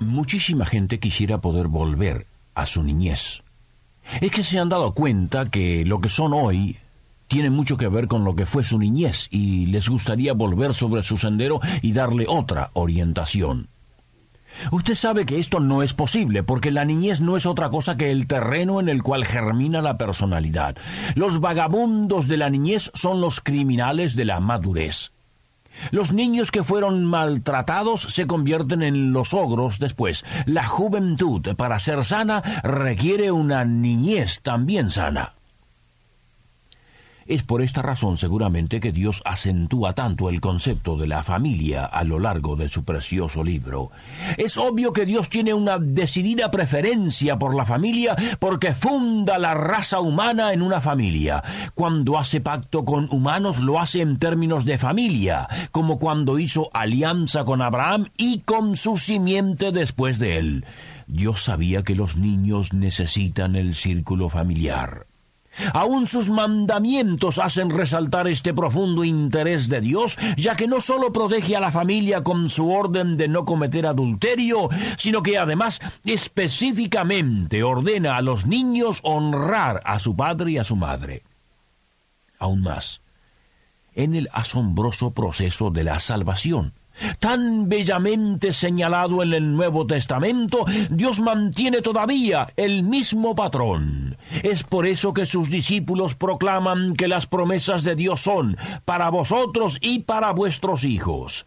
Muchísima gente quisiera poder volver a su niñez. Es que se han dado cuenta que lo que son hoy tiene mucho que ver con lo que fue su niñez y les gustaría volver sobre su sendero y darle otra orientación. Usted sabe que esto no es posible, porque la niñez no es otra cosa que el terreno en el cual germina la personalidad. Los vagabundos de la niñez son los criminales de la madurez. Los niños que fueron maltratados se convierten en los ogros después. La juventud, para ser sana, requiere una niñez también sana. Es por esta razón seguramente que Dios acentúa tanto el concepto de la familia a lo largo de su precioso libro. Es obvio que Dios tiene una decidida preferencia por la familia porque funda la raza humana en una familia. Cuando hace pacto con humanos lo hace en términos de familia, como cuando hizo alianza con Abraham y con su simiente después de él. Dios sabía que los niños necesitan el círculo familiar. Aún sus mandamientos hacen resaltar este profundo interés de Dios, ya que no sólo protege a la familia con su orden de no cometer adulterio, sino que además específicamente ordena a los niños honrar a su padre y a su madre. Aún más, en el asombroso proceso de la salvación, tan bellamente señalado en el Nuevo Testamento, Dios mantiene todavía el mismo patrón. Es por eso que sus discípulos proclaman que las promesas de Dios son para vosotros y para vuestros hijos.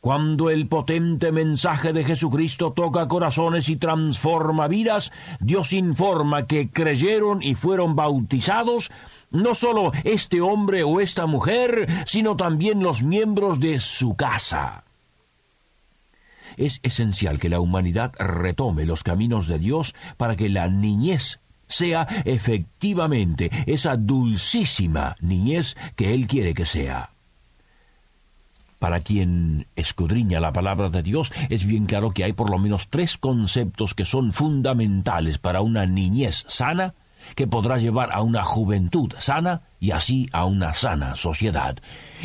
Cuando el potente mensaje de Jesucristo toca corazones y transforma vidas, Dios informa que creyeron y fueron bautizados no solo este hombre o esta mujer, sino también los miembros de su casa es esencial que la humanidad retome los caminos de Dios para que la niñez sea efectivamente esa dulcísima niñez que Él quiere que sea. Para quien escudriña la palabra de Dios, es bien claro que hay por lo menos tres conceptos que son fundamentales para una niñez sana, que podrá llevar a una juventud sana y así a una sana sociedad.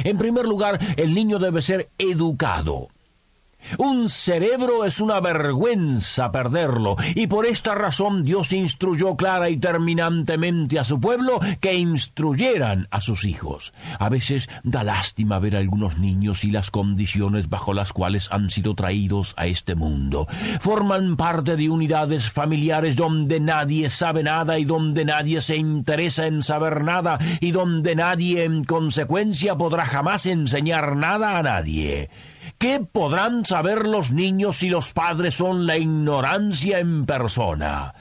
En primer lugar, el niño debe ser educado. Un cerebro es una vergüenza perderlo, y por esta razón Dios instruyó clara y terminantemente a su pueblo que instruyeran a sus hijos. A veces da lástima ver a algunos niños y las condiciones bajo las cuales han sido traídos a este mundo. Forman parte de unidades familiares donde nadie sabe nada y donde nadie se interesa en saber nada y donde nadie en consecuencia podrá jamás enseñar nada a nadie. ¿Qué podrán saber los niños si los padres son la ignorancia en persona?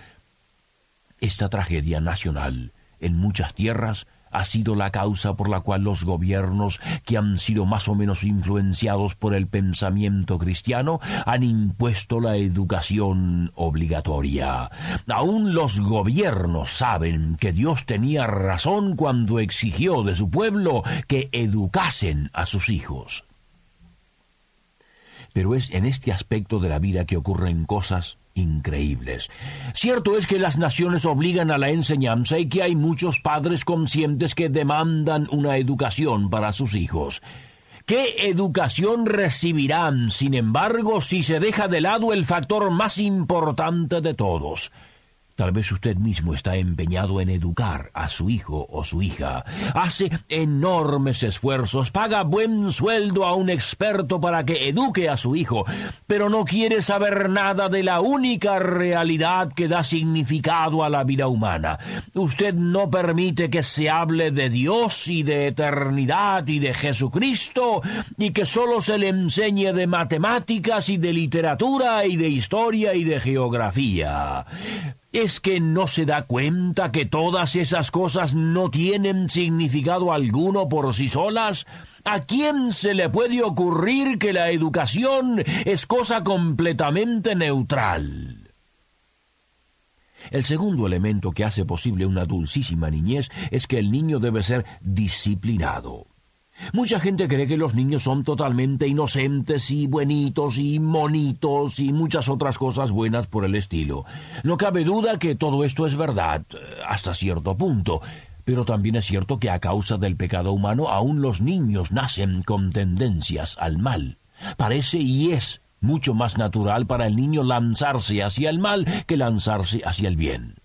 Esta tragedia nacional en muchas tierras ha sido la causa por la cual los gobiernos que han sido más o menos influenciados por el pensamiento cristiano han impuesto la educación obligatoria. Aún los gobiernos saben que Dios tenía razón cuando exigió de su pueblo que educasen a sus hijos pero es en este aspecto de la vida que ocurren cosas increíbles. Cierto es que las naciones obligan a la enseñanza y que hay muchos padres conscientes que demandan una educación para sus hijos. ¿Qué educación recibirán, sin embargo, si se deja de lado el factor más importante de todos? Tal vez usted mismo está empeñado en educar a su hijo o su hija. Hace enormes esfuerzos, paga buen sueldo a un experto para que eduque a su hijo, pero no quiere saber nada de la única realidad que da significado a la vida humana. Usted no permite que se hable de Dios y de eternidad y de Jesucristo y que solo se le enseñe de matemáticas y de literatura y de historia y de geografía. ¿Es que no se da cuenta que todas esas cosas no tienen significado alguno por sí solas? ¿A quién se le puede ocurrir que la educación es cosa completamente neutral? El segundo elemento que hace posible una dulcísima niñez es que el niño debe ser disciplinado. Mucha gente cree que los niños son totalmente inocentes y buenitos y monitos y muchas otras cosas buenas por el estilo. No cabe duda que todo esto es verdad, eh, hasta cierto punto. Pero también es cierto que a causa del pecado humano aún los niños nacen con tendencias al mal. Parece y es mucho más natural para el niño lanzarse hacia el mal que lanzarse hacia el bien.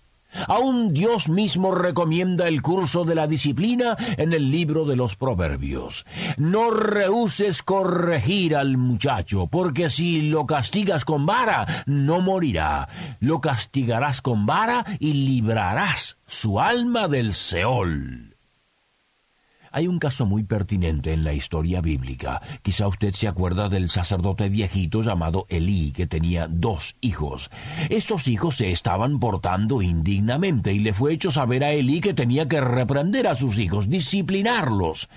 Aún Dios mismo recomienda el curso de la disciplina en el libro de los Proverbios. No rehuses corregir al muchacho, porque si lo castigas con vara, no morirá. Lo castigarás con vara y librarás su alma del Seol. Hay un caso muy pertinente en la historia bíblica. Quizá usted se acuerda del sacerdote viejito llamado Elí, que tenía dos hijos. Estos hijos se estaban portando indignamente y le fue hecho saber a Elí que tenía que reprender a sus hijos, disciplinarlos.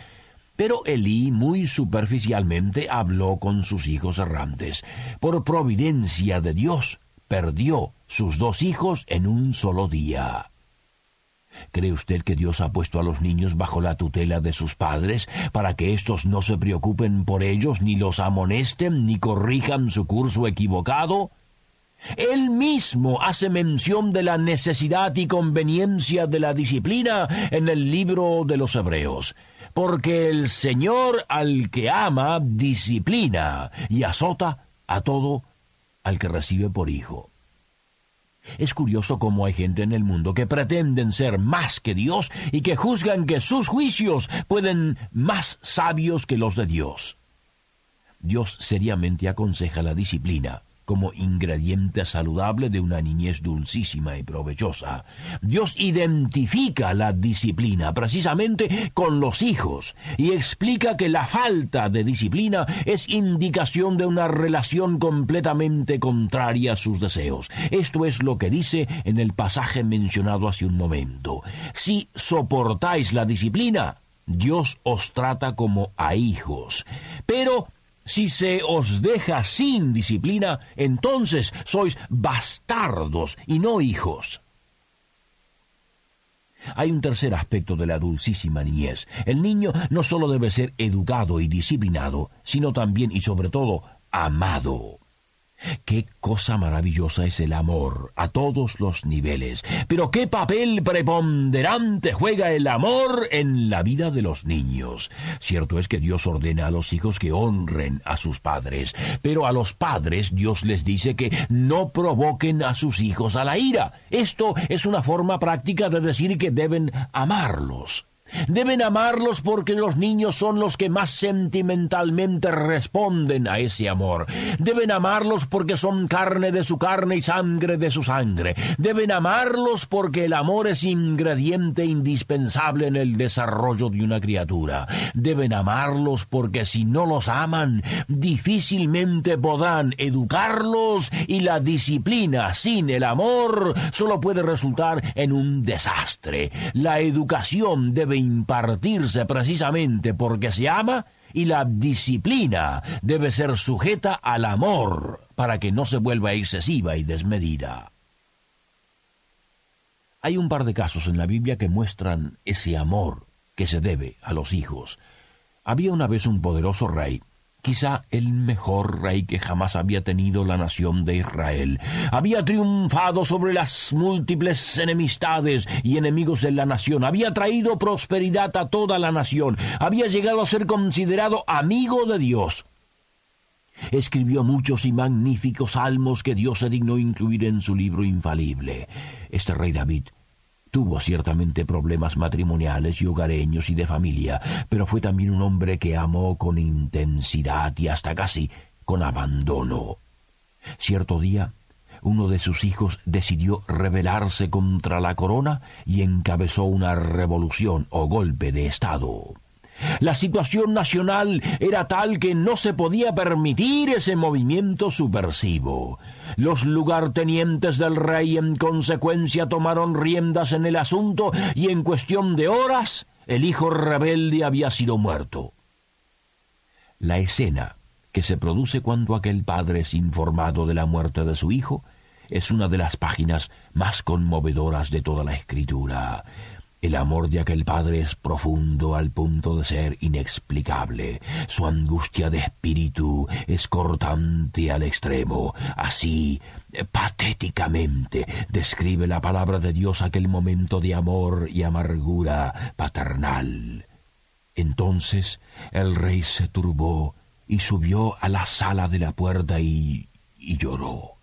Pero Elí muy superficialmente habló con sus hijos errantes. Por providencia de Dios, perdió sus dos hijos en un solo día. ¿Cree usted que Dios ha puesto a los niños bajo la tutela de sus padres para que éstos no se preocupen por ellos, ni los amonesten, ni corrijan su curso equivocado? Él mismo hace mención de la necesidad y conveniencia de la disciplina en el libro de los Hebreos, porque el Señor al que ama disciplina y azota a todo al que recibe por hijo. Es curioso cómo hay gente en el mundo que pretenden ser más que Dios y que juzgan que sus juicios pueden más sabios que los de Dios. Dios seriamente aconseja la disciplina como ingrediente saludable de una niñez dulcísima y provechosa. Dios identifica la disciplina precisamente con los hijos y explica que la falta de disciplina es indicación de una relación completamente contraria a sus deseos. Esto es lo que dice en el pasaje mencionado hace un momento. Si soportáis la disciplina, Dios os trata como a hijos. Pero si se os deja sin disciplina, entonces sois bastardos y no hijos. Hay un tercer aspecto de la dulcísima niñez. El niño no solo debe ser educado y disciplinado, sino también y sobre todo amado. Qué cosa maravillosa es el amor a todos los niveles. Pero qué papel preponderante juega el amor en la vida de los niños. Cierto es que Dios ordena a los hijos que honren a sus padres, pero a los padres Dios les dice que no provoquen a sus hijos a la ira. Esto es una forma práctica de decir que deben amarlos. Deben amarlos porque los niños son los que más sentimentalmente responden a ese amor. Deben amarlos porque son carne de su carne y sangre de su sangre. Deben amarlos porque el amor es ingrediente indispensable en el desarrollo de una criatura. Deben amarlos porque si no los aman, difícilmente podrán educarlos y la disciplina sin el amor solo puede resultar en un desastre. La educación debe impartirse precisamente porque se ama y la disciplina debe ser sujeta al amor para que no se vuelva excesiva y desmedida. Hay un par de casos en la Biblia que muestran ese amor que se debe a los hijos. Había una vez un poderoso rey quizá el mejor rey que jamás había tenido la nación de Israel. Había triunfado sobre las múltiples enemistades y enemigos de la nación. Había traído prosperidad a toda la nación. Había llegado a ser considerado amigo de Dios. Escribió muchos y magníficos salmos que Dios se dignó incluir en su libro infalible. Este rey David Tuvo ciertamente problemas matrimoniales y hogareños y de familia, pero fue también un hombre que amó con intensidad y hasta casi con abandono. Cierto día, uno de sus hijos decidió rebelarse contra la corona y encabezó una revolución o golpe de Estado. La situación nacional era tal que no se podía permitir ese movimiento subversivo. Los lugartenientes del rey en consecuencia tomaron riendas en el asunto y en cuestión de horas el hijo rebelde había sido muerto. La escena que se produce cuando aquel padre es informado de la muerte de su hijo es una de las páginas más conmovedoras de toda la escritura. El amor de aquel padre es profundo al punto de ser inexplicable. Su angustia de espíritu es cortante al extremo. Así, patéticamente, describe la palabra de Dios aquel momento de amor y amargura paternal. Entonces el rey se turbó y subió a la sala de la puerta y, y lloró.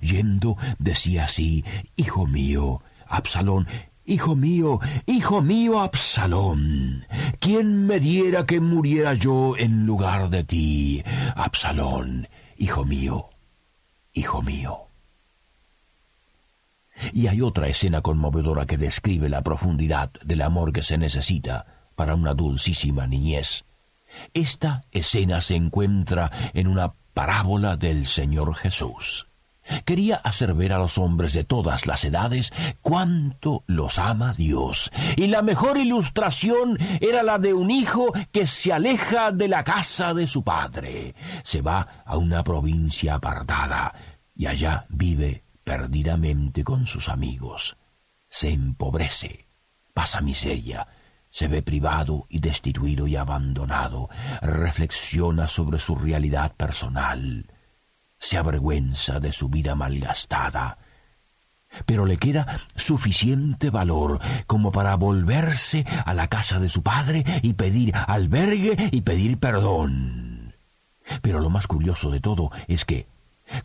Yendo, decía así, Hijo mío, Absalón, Hijo mío, hijo mío Absalón, ¿quién me diera que muriera yo en lugar de ti? Absalón, hijo mío, hijo mío. Y hay otra escena conmovedora que describe la profundidad del amor que se necesita para una dulcísima niñez. Esta escena se encuentra en una parábola del Señor Jesús. Quería hacer ver a los hombres de todas las edades cuánto los ama Dios. Y la mejor ilustración era la de un hijo que se aleja de la casa de su padre. Se va a una provincia apartada y allá vive perdidamente con sus amigos. Se empobrece, pasa miseria, se ve privado y destituido y abandonado, reflexiona sobre su realidad personal se avergüenza de su vida malgastada, pero le queda suficiente valor como para volverse a la casa de su padre y pedir albergue y pedir perdón. Pero lo más curioso de todo es que,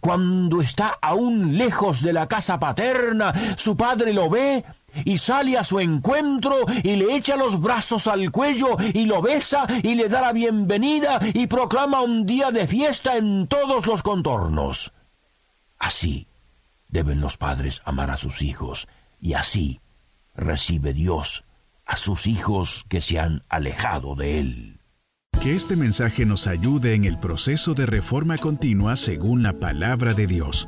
cuando está aún lejos de la casa paterna, su padre lo ve y sale a su encuentro y le echa los brazos al cuello y lo besa y le da la bienvenida y proclama un día de fiesta en todos los contornos. Así deben los padres amar a sus hijos y así recibe Dios a sus hijos que se han alejado de Él. Que este mensaje nos ayude en el proceso de reforma continua según la palabra de Dios.